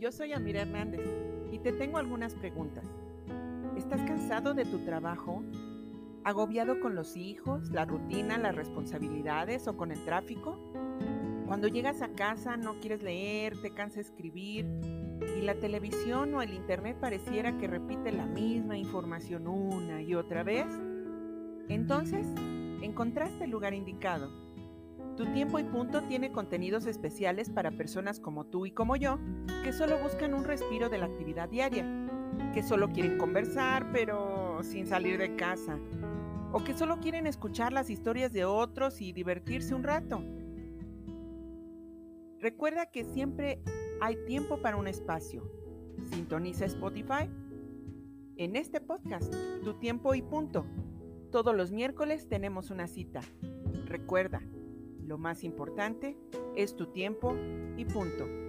yo soy Amira Hernández y te tengo algunas preguntas. ¿Estás cansado de tu trabajo? ¿Agobiado con los hijos, la rutina, las responsabilidades o con el tráfico? Cuando llegas a casa no quieres leer, te cansa escribir y la televisión o el internet pareciera que repite la misma información una y otra vez. Entonces, encontraste el lugar indicado tu tiempo y punto tiene contenidos especiales para personas como tú y como yo, que solo buscan un respiro de la actividad diaria, que solo quieren conversar pero sin salir de casa, o que solo quieren escuchar las historias de otros y divertirse un rato. Recuerda que siempre hay tiempo para un espacio. Sintoniza Spotify. En este podcast, Tu tiempo y punto. Todos los miércoles tenemos una cita. Recuerda, lo más importante es tu tiempo y punto.